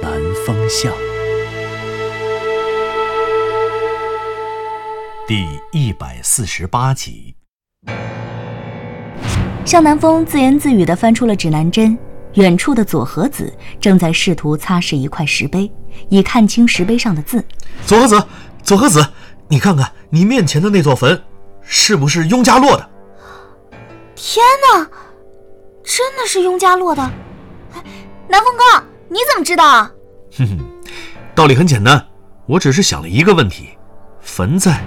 南风巷》第一百四十八集。向南风自言自语地翻出了指南针，远处的佐和子正在试图擦拭一块石碑，以看清石碑上的字。佐和子，佐和子，你看看你面前的那座坟，是不是雍家落的？天哪，真的是雍家落的！哎南风哥，你怎么知道？哼哼，道理很简单，我只是想了一个问题：坟在，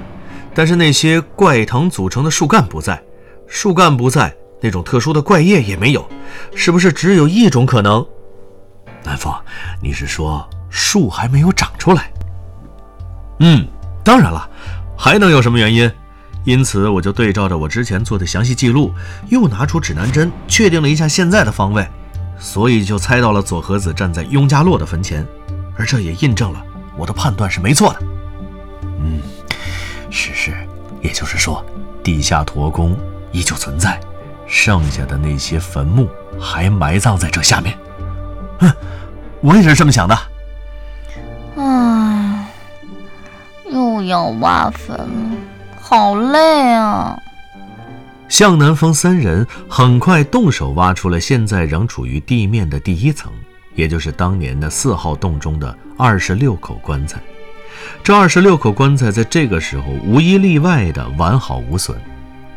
但是那些怪藤组成的树干不在，树干不在，那种特殊的怪叶也没有，是不是只有一种可能？南风，你是说树还没有长出来？嗯，当然了，还能有什么原因？因此，我就对照着我之前做的详细记录，又拿出指南针，确定了一下现在的方位，所以就猜到了佐和子站在雍家洛的坟前，而这也印证了我的判断是没错的。嗯，是是，也就是说，地下驼宫依旧存在，剩下的那些坟墓还埋葬在这下面。哼，我也是这么想的。唉，又要挖坟了，好累啊！向南风三人很快动手挖出了现在仍处于地面的第一层，也就是当年的四号洞中的二十六口棺材。这二十六口棺材在这个时候无一例外的完好无损。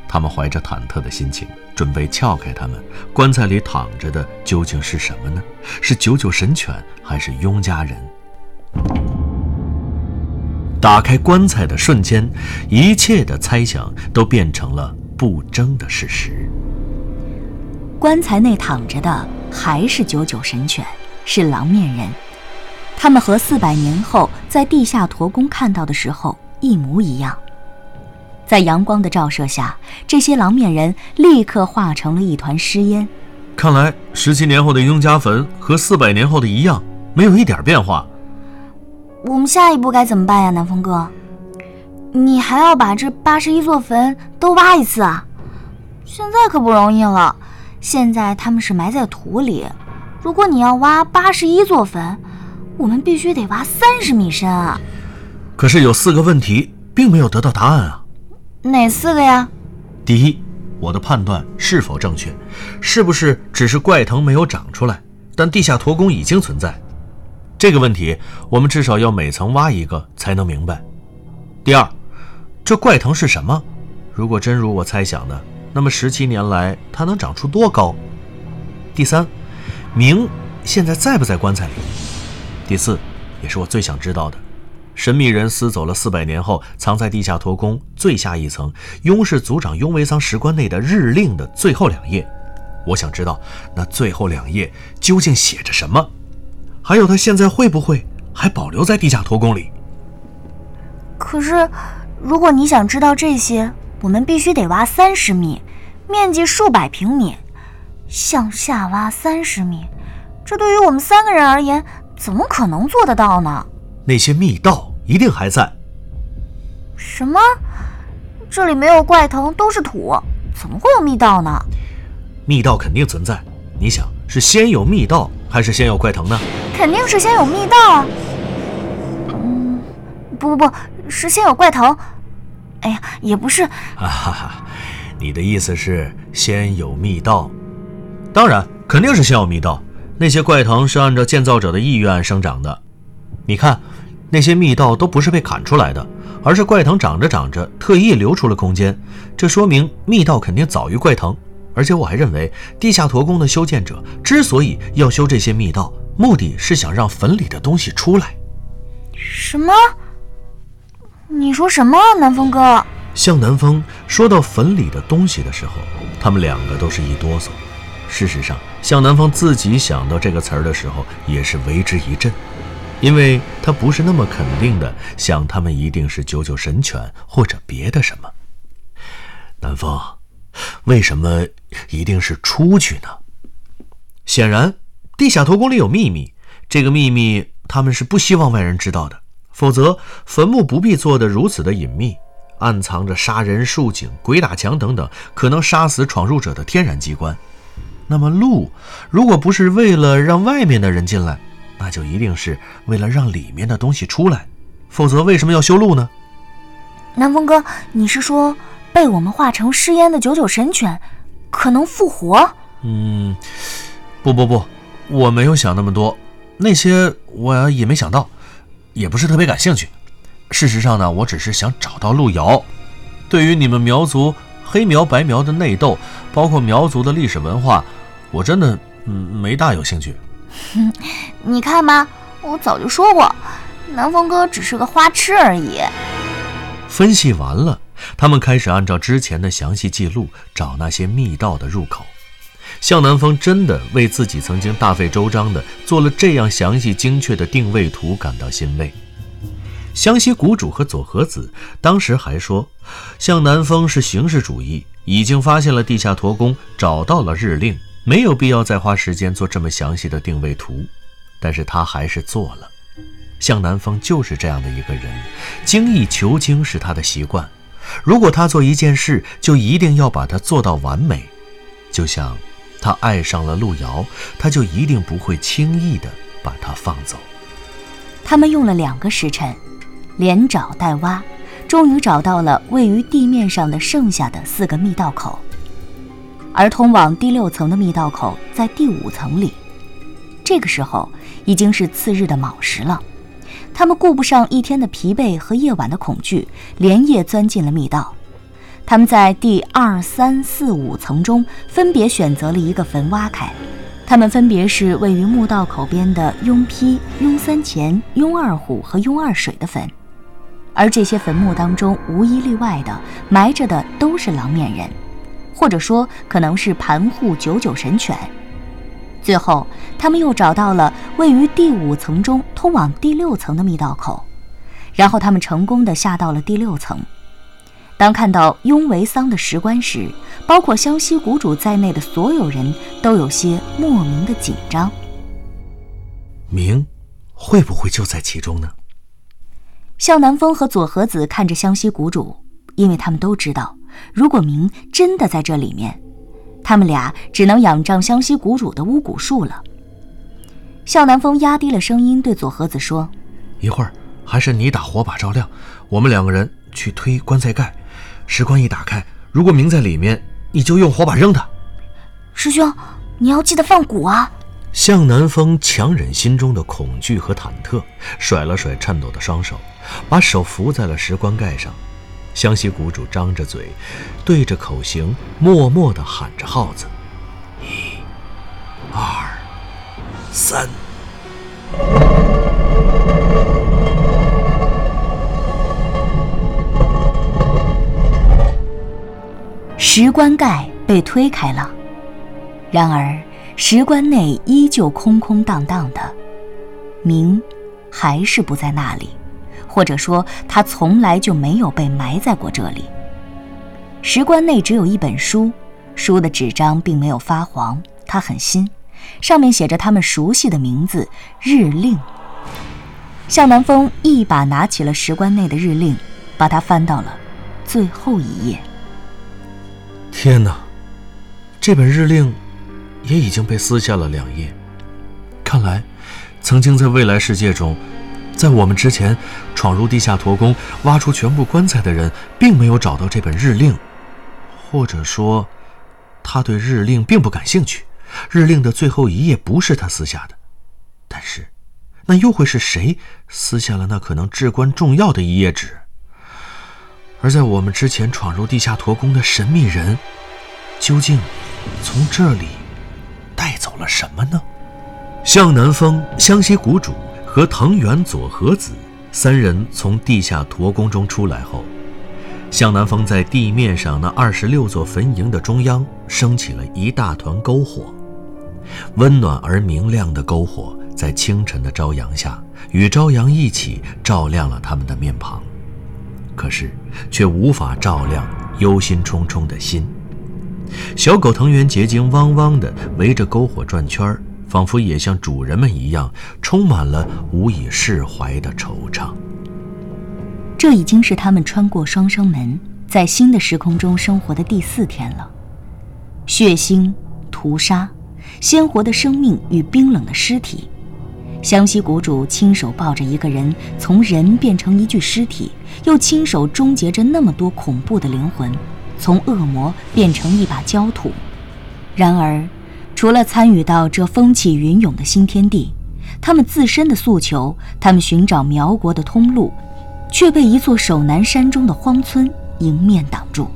他们怀着忐忑的心情，准备撬开它们。棺材里躺着的究竟是什么呢？是九九神犬，还是雍家人？打开棺材的瞬间，一切的猜想都变成了不争的事实。棺材内躺着的还是九九神犬，是狼面人。他们和四百年后在地下驼宫看到的时候一模一样。在阳光的照射下，这些狼面人立刻化成了一团尸烟。看来十七年后的雍家坟和四百年后的一样，没有一点变化。我们下一步该怎么办呀，南风哥？你还要把这八十一座坟都挖一次啊？现在可不容易了，现在他们是埋在土里，如果你要挖八十一座坟，我们必须得挖三十米深啊！可是有四个问题并没有得到答案啊。哪四个呀？第一，我的判断是否正确？是不是只是怪藤没有长出来，但地下驼宫已经存在？这个问题我们至少要每层挖一个才能明白。第二，这怪藤是什么？如果真如我猜想的，那么十七年来它能长出多高？第三，明现在在不在棺材里？第四，也是我最想知道的，神秘人撕走了四百年后藏在地下驼宫最下一层雍氏族长雍维桑石棺内的日令的最后两页，我想知道那最后两页究竟写着什么，还有他现在会不会还保留在地下驼宫里？可是，如果你想知道这些，我们必须得挖三十米，面积数百平米，向下挖三十米，这对于我们三个人而言，怎么可能做得到呢？那些密道一定还在。什么？这里没有怪藤，都是土，怎么会有密道呢？密道肯定存在。你想，是先有密道还是先有怪藤呢？肯定是先有密道啊。嗯，不不不，是先有怪藤。哎呀，也不是。哈哈哈，你的意思是先有密道？当然，肯定是先有密道。那些怪藤是按照建造者的意愿生长的。你看，那些密道都不是被砍出来的，而是怪藤长着长着特意留出了空间。这说明密道肯定早于怪藤。而且我还认为，地下驼宫的修建者之所以要修这些密道，目的是想让坟里的东西出来。什么？你说什么，南风哥？向南风说到坟里的东西的时候，他们两个都是一哆嗦。事实上，向南风自己想到这个词儿的时候，也是为之一震。因为他不是那么肯定的想他们一定是九九神犬或者别的什么。南风，为什么一定是出去呢？显然，地下驼宫里有秘密，这个秘密他们是不希望外人知道的，否则坟墓不必做得如此的隐秘，暗藏着杀人竖井、鬼打墙等等可能杀死闯入者的天然机关。那么路，如果不是为了让外面的人进来，那就一定是为了让里面的东西出来，否则为什么要修路呢？南风哥，你是说被我们化成尸烟的九九神犬可能复活？嗯，不不不，我没有想那么多，那些我也没想到，也不是特别感兴趣。事实上呢，我只是想找到路遥。对于你们苗族黑苗白苗的内斗，包括苗族的历史文化，我真的嗯没大有兴趣。哼，你看吧，我早就说过，南风哥只是个花痴而已。分析完了，他们开始按照之前的详细记录找那些密道的入口。向南风真的为自己曾经大费周章的做了这样详细精确的定位图感到欣慰。湘西谷主和佐和子当时还说，向南风是形式主义，已经发现了地下驼宫，找到了日令。没有必要再花时间做这么详细的定位图，但是他还是做了。向南风就是这样的一个人，精益求精是他的习惯。如果他做一件事，就一定要把它做到完美。就像他爱上了路遥，他就一定不会轻易的把他放走。他们用了两个时辰，连找带挖，终于找到了位于地面上的剩下的四个密道口。而通往第六层的密道口在第五层里。这个时候已经是次日的卯时了，他们顾不上一天的疲惫和夜晚的恐惧，连夜钻进了密道。他们在第二、三、四、五层中分别选择了一个坟挖开，他们分别是位于墓道口边的雍丕、雍三钱、雍二虎和雍二水的坟，而这些坟墓当中无一例外的埋着的都是狼面人。或者说，可能是盘户九九神犬。最后，他们又找到了位于第五层中通往第六层的密道口，然后他们成功的下到了第六层。当看到雍维桑的石棺时，包括湘西谷主在内的所有人都有些莫名的紧张。明，会不会就在其中呢？向南风和左和子看着湘西谷主，因为他们都知道。如果明真的在这里面，他们俩只能仰仗湘西谷主的巫蛊术了。向南风压低了声音对左和子说：“一会儿还是你打火把照亮，我们两个人去推棺材盖。石棺一打开，如果明在里面，你就用火把扔他。”师兄，你要记得放蛊啊！向南风强忍心中的恐惧和忐忑，甩了甩颤抖的双手，把手扶在了石棺盖上。湘西谷主张着嘴，对着口型，默默地喊着号子：“一、二、三。”石棺盖被推开了，然而石棺内依旧空空荡荡的，明还是不在那里。或者说，他从来就没有被埋在过这里。石棺内只有一本书，书的纸张并没有发黄，它很新，上面写着他们熟悉的名字——日令。向南风一把拿起了石棺内的日令，把它翻到了最后一页。天哪，这本日令也已经被撕下了两页。看来，曾经在未来世界中。在我们之前，闯入地下驼宫挖出全部棺材的人，并没有找到这本日令，或者说，他对日令并不感兴趣。日令的最后一页不是他撕下的，但是，那又会是谁撕下了那可能至关重要的一页纸？而在我们之前闯入地下驼宫的神秘人，究竟从这里带走了什么呢？向南风，湘西谷主。和藤原佐和子三人从地下驼宫中出来后，向南风在地面上那二十六座坟茔的中央升起了一大团篝火，温暖而明亮的篝火在清晨的朝阳下，与朝阳一起照亮了他们的面庞，可是却无法照亮忧心忡忡的心。小狗藤原结晶汪汪地围着篝火转圈仿佛也像主人们一样，充满了无以释怀的惆怅。这已经是他们穿过双生门，在新的时空中生活的第四天了。血腥、屠杀、鲜活的生命与冰冷的尸体。湘西谷主亲手抱着一个人从人变成一具尸体，又亲手终结着那么多恐怖的灵魂，从恶魔变成一把焦土。然而，除了参与到这风起云涌的新天地，他们自身的诉求，他们寻找苗国的通路。却被一座守南山中的荒村迎面挡住。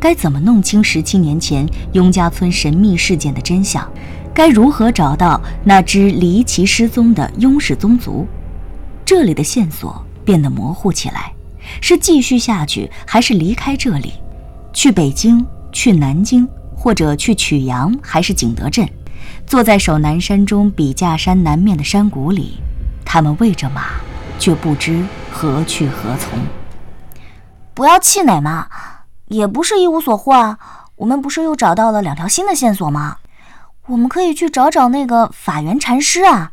该怎么弄清十七年前雍家村神秘事件的真相？该如何找到那只离奇失踪的雍氏宗族？这里的线索变得模糊起来：是继续下去，还是离开这里，去北京、去南京，或者去曲阳，还是景德镇？坐在守南山中笔架山南面的山谷里，他们喂着马。却不知何去何从。不要气馁嘛，也不是一无所获啊。我们不是又找到了两条新的线索吗？我们可以去找找那个法源禅师啊。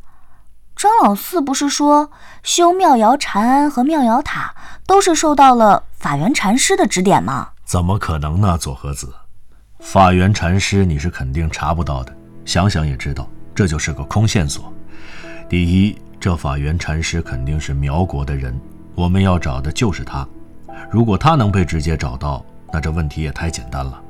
张老四不是说修妙瑶禅庵和妙瑶塔都是受到了法源禅师的指点吗？怎么可能呢，左和子？法源禅师你是肯定查不到的。想想也知道，这就是个空线索。第一。这法源禅师肯定是苗国的人，我们要找的就是他。如果他能被直接找到，那这问题也太简单了。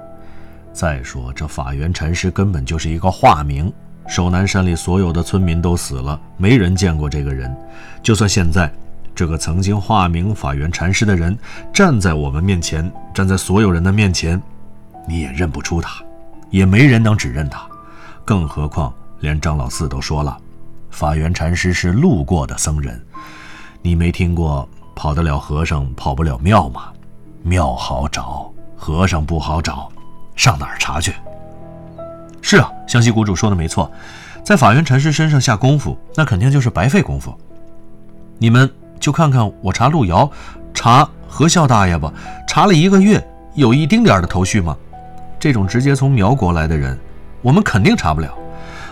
再说，这法源禅师根本就是一个化名，守南山里所有的村民都死了，没人见过这个人。就算现在，这个曾经化名法源禅师的人站在我们面前，站在所有人的面前，你也认不出他，也没人能指认他。更何况，连张老四都说了。法源禅师是路过的僧人，你没听过“跑得了和尚跑不了庙”吗？庙好找，和尚不好找，上哪儿查去？是啊，湘西谷主说的没错，在法源禅师身上下功夫，那肯定就是白费功夫。你们就看看我查路遥，查何孝大爷吧，查了一个月，有一丁点的头绪吗？这种直接从苗国来的人，我们肯定查不了。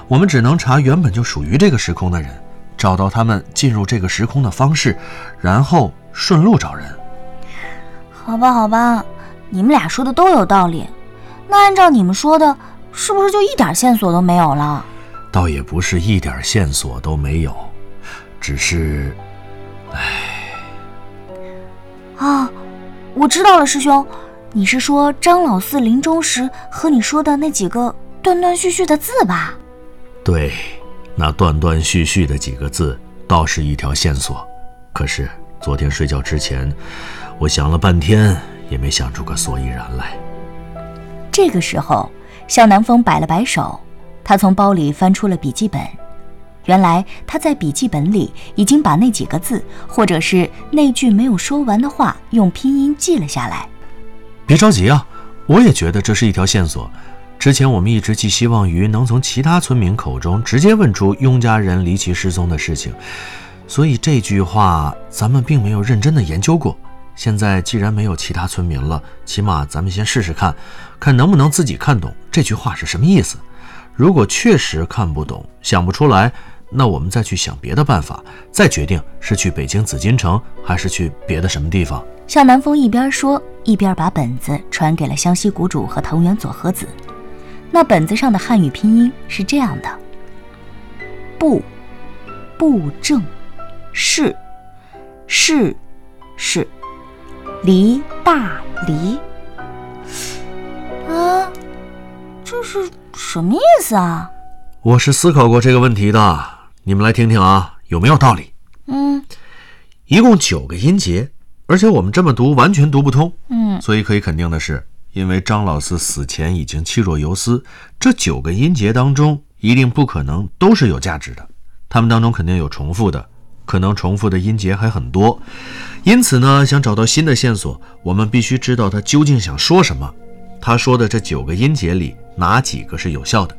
我们只能查原本就属于这个时空的人，找到他们进入这个时空的方式，然后顺路找人。好吧，好吧，你们俩说的都有道理。那按照你们说的，是不是就一点线索都没有了？倒也不是一点线索都没有，只是……唉……啊，我知道了，师兄，你是说张老四临终时和你说的那几个断断续续的字吧？对，那断断续续的几个字倒是一条线索，可是昨天睡觉之前，我想了半天也没想出个所以然来。这个时候，向南风摆了摆手，他从包里翻出了笔记本。原来他在笔记本里已经把那几个字，或者是那句没有说完的话，用拼音记了下来。别着急啊，我也觉得这是一条线索。之前我们一直寄希望于能从其他村民口中直接问出雍家人离奇失踪的事情，所以这句话咱们并没有认真的研究过。现在既然没有其他村民了，起码咱们先试试看，看能不能自己看懂这句话是什么意思。如果确实看不懂、想不出来，那我们再去想别的办法，再决定是去北京紫禁城，还是去别的什么地方。向南风一边说，一边把本子传给了湘西谷主和藤原佐和子。那本子上的汉语拼音是这样的：布，布正，是，是，是，离大离。啊，这是什么意思啊？我是思考过这个问题的，你们来听听啊，有没有道理？嗯，一共九个音节，而且我们这么读完全读不通。嗯，所以可以肯定的是。因为张老四死前已经气若游丝，这九个音节当中一定不可能都是有价值的，他们当中肯定有重复的，可能重复的音节还很多。因此呢，想找到新的线索，我们必须知道他究竟想说什么。他说的这九个音节里哪几个是有效的？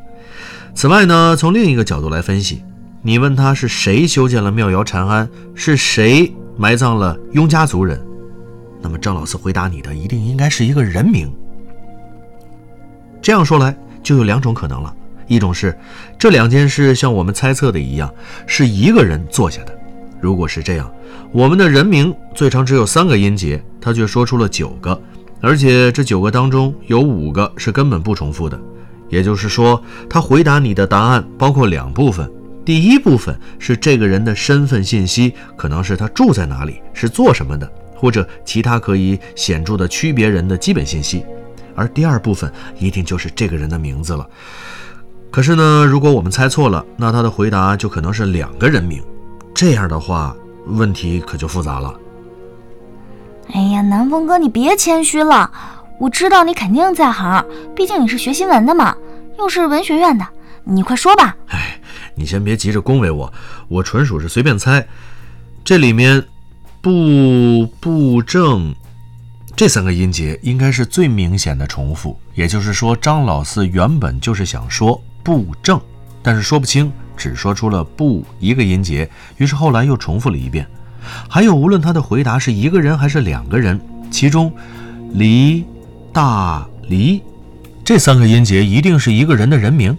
此外呢，从另一个角度来分析，你问他是谁修建了庙窑禅庵，是谁埋葬了雍家族人，那么张老四回答你的一定应该是一个人名。这样说来，就有两种可能了：一种是这两件事像我们猜测的一样，是一个人做下的；如果是这样，我们的人名最长只有三个音节，他却说出了九个，而且这九个当中有五个是根本不重复的。也就是说，他回答你的答案包括两部分。第一部分是这个人的身份信息，可能是他住在哪里，是做什么的，或者其他可以显著的区别人的基本信息。而第二部分一定就是这个人的名字了。可是呢，如果我们猜错了，那他的回答就可能是两个人名。这样的话，问题可就复杂了。哎呀，南风哥，你别谦虚了，我知道你肯定在行，毕竟你是学新闻的嘛，又是文学院的，你快说吧。哎。你先别急着恭维我，我纯属是随便猜。这里面“不不正”这三个音节应该是最明显的重复，也就是说，张老四原本就是想说“不正”，但是说不清，只说出了“不”一个音节，于是后来又重复了一遍。还有，无论他的回答是一个人还是两个人，其中“黎”“大”“黎”这三个音节一定是一个人的人名，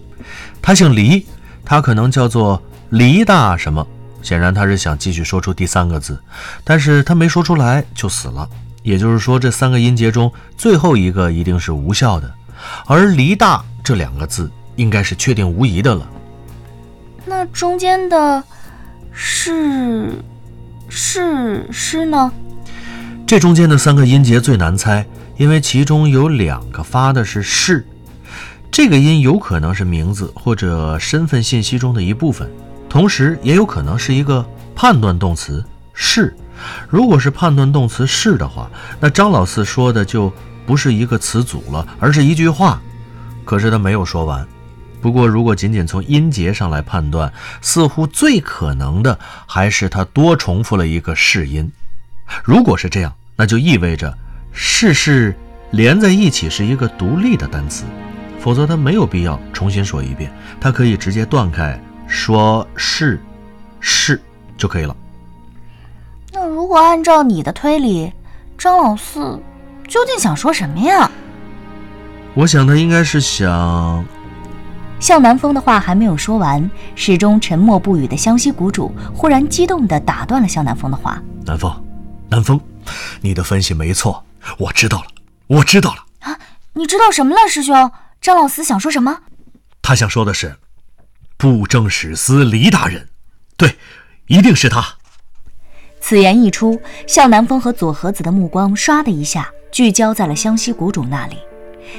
他姓黎。他可能叫做黎大什么，显然他是想继续说出第三个字，但是他没说出来就死了。也就是说，这三个音节中最后一个一定是无效的，而黎大这两个字应该是确定无疑的了。那中间的是是是呢？这中间的三个音节最难猜，因为其中有两个发的是是。这个音有可能是名字或者身份信息中的一部分，同时也有可能是一个判断动词是。如果是判断动词是的话，那张老四说的就不是一个词组了，而是一句话。可是他没有说完。不过，如果仅仅从音节上来判断，似乎最可能的还是他多重复了一个是音。如果是这样，那就意味着是是连在一起是一个独立的单词。否则他没有必要重新说一遍，他可以直接断开，说是，是就可以了。那如果按照你的推理，张老四究竟想说什么呀？我想他应该是想……向南风的话还没有说完，始终沉默不语的湘西谷主忽然激动地打断了向南风的话：“南风，南风，你的分析没错，我知道了，我知道了啊！你知道什么了，师兄？”张老四想说什么？他想说的是，布政使司黎大人，对，一定是他。此言一出，向南风和左和子的目光唰的一下聚焦在了湘西谷主那里。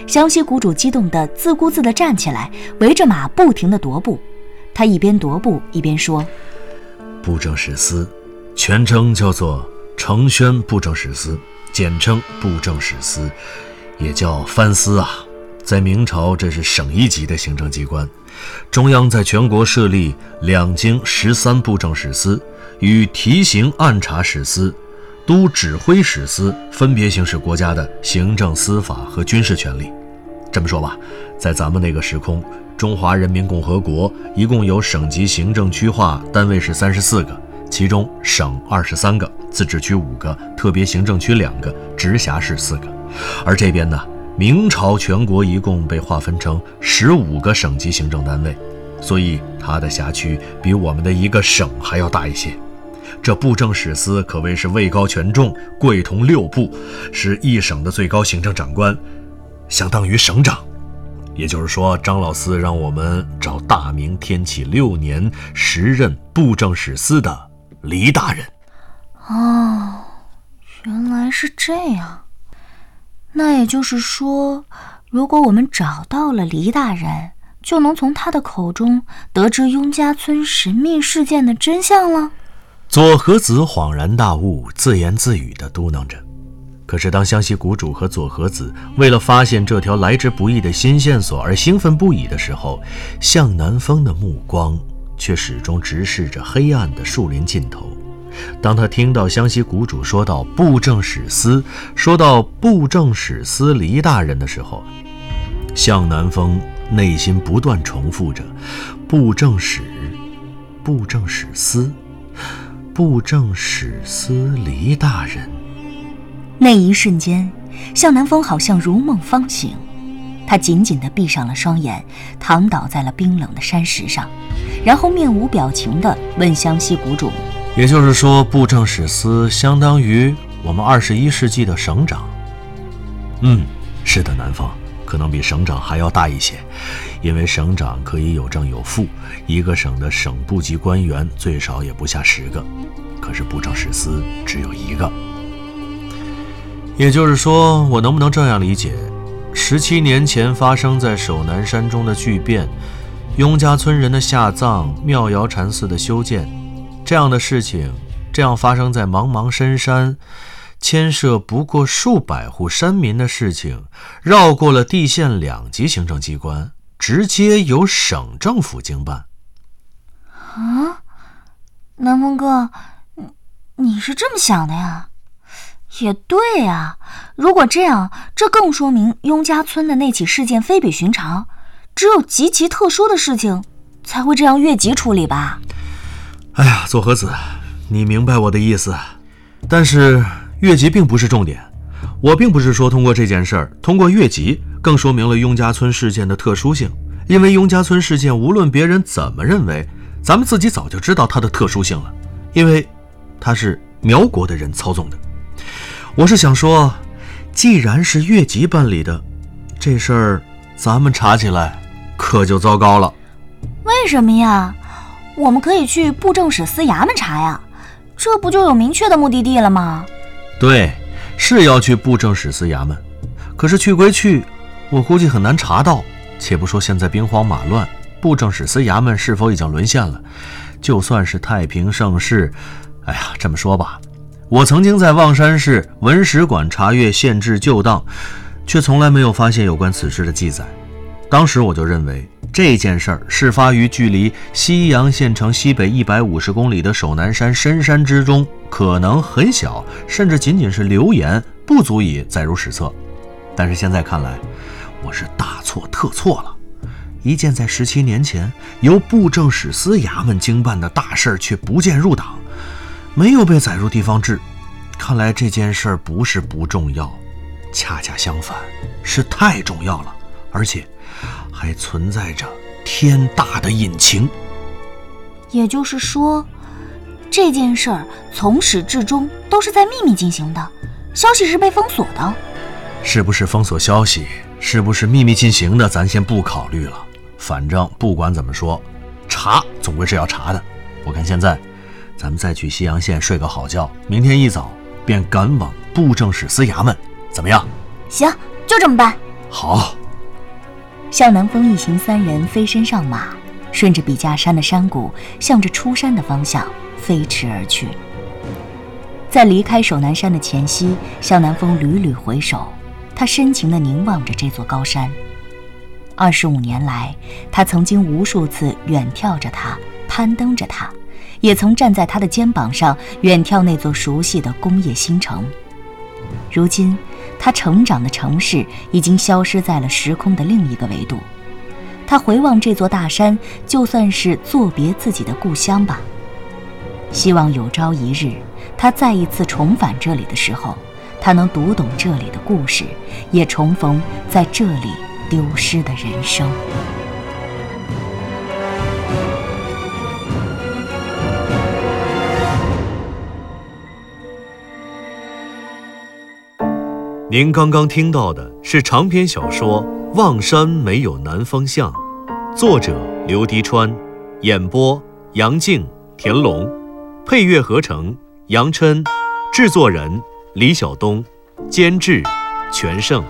湘西谷主激动的自顾自地站起来，围着马不停地踱步。他一边踱步一边说：“布政使司，全称叫做承宣布政使司，简称布政使司，也叫藩司啊。”在明朝，这是省一级的行政机关。中央在全国设立两京十三布政使司，与提刑按察使司、都指挥使司分别行使国家的行政、司法和军事权力。这么说吧，在咱们那个时空，中华人民共和国一共有省级行政区划单位是三十四个，其中省二十三个，自治区五个，特别行政区两个，直辖市四个。而这边呢？明朝全国一共被划分成十五个省级行政单位，所以它的辖区比我们的一个省还要大一些。这布政使司可谓是位高权重，贵同六部，是一省的最高行政长官，相当于省长。也就是说，张老四让我们找大明天启六年时任布政使司的黎大人。哦，原来是这样。那也就是说，如果我们找到了黎大人，就能从他的口中得知雍家村神秘事件的真相了。左和子恍然大悟，自言自语地嘟囔着。可是，当湘西谷主和左和子为了发现这条来之不易的新线索而兴奋不已的时候，向南风的目光却始终直视着黑暗的树林尽头。当他听到湘西谷主说到布政使司，说到布政使司黎大人的时候，向南风内心不断重复着：布政使，布政使司，布政使司黎大人。那一瞬间，向南风好像如梦方醒，他紧紧地闭上了双眼，躺倒在了冰冷的山石上，然后面无表情地问湘西谷主：“也就是说，布政使司相当于我们二十一世纪的省长？”“嗯，是的，南风。”可能比省长还要大一些，因为省长可以有正有副，一个省的省部级官员最少也不下十个，可是布政使司只有一个。也就是说，我能不能这样理解：十七年前发生在守南山中的巨变，雍家村人的下葬、妙瑶禅寺的修建，这样的事情，这样发生在茫茫深山。牵涉不过数百户山民的事情，绕过了地县两级行政机关，直接由省政府经办。啊，南风哥，你你是这么想的呀？也对呀，如果这样，这更说明雍家村的那起事件非比寻常，只有极其特殊的事情才会这样越级处理吧？哎呀，左和子，你明白我的意思，但是。越级并不是重点，我并不是说通过这件事儿，通过越级更说明了雍家村事件的特殊性。因为雍家村事件，无论别人怎么认为，咱们自己早就知道它的特殊性了，因为它是苗国的人操纵的。我是想说，既然是越级办理的，这事儿咱们查起来可就糟糕了。为什么呀？我们可以去布政使司衙门查呀，这不就有明确的目的地了吗？对，是要去布政使司衙门，可是去归去，我估计很难查到。且不说现在兵荒马乱，布政使司衙门是否已经沦陷了，就算是太平盛世，哎呀，这么说吧，我曾经在望山市文史馆查阅县志旧档，却从来没有发现有关此事的记载。当时我就认为。这件事儿事发于距离西阳县城西北一百五十公里的守南山深山之中，可能很小，甚至仅仅是流言，不足以载入史册。但是现在看来，我是大错特错了。一件在十七年前由布政使司衙门经办的大事儿，却不见入党，没有被载入地方志。看来这件事儿不是不重要，恰恰相反，是太重要了，而且。还存在着天大的隐情，也就是说，这件事儿从始至终都是在秘密进行的，消息是被封锁的。是不是封锁消息？是不是秘密进行的？咱先不考虑了。反正不管怎么说，查总归是要查的。我看现在，咱们再去西阳县睡个好觉，明天一早便赶往布政使司衙门，怎么样？行，就这么办。好。向南风一行三人飞身上马，顺着笔架山的山谷，向着出山的方向飞驰而去。在离开守南山的前夕，向南风屡屡回首，他深情地凝望着这座高山。二十五年来，他曾经无数次远眺着它，攀登着它，也曾站在他的肩膀上远眺那座熟悉的工业新城。如今。他成长的城市已经消失在了时空的另一个维度，他回望这座大山，就算是作别自己的故乡吧。希望有朝一日，他再一次重返这里的时候，他能读懂这里的故事，也重逢在这里丢失的人生。您刚刚听到的是长篇小说《望山没有南方向》，作者刘迪川，演播杨静、田龙，配乐合成杨琛，制作人李晓东，监制全胜。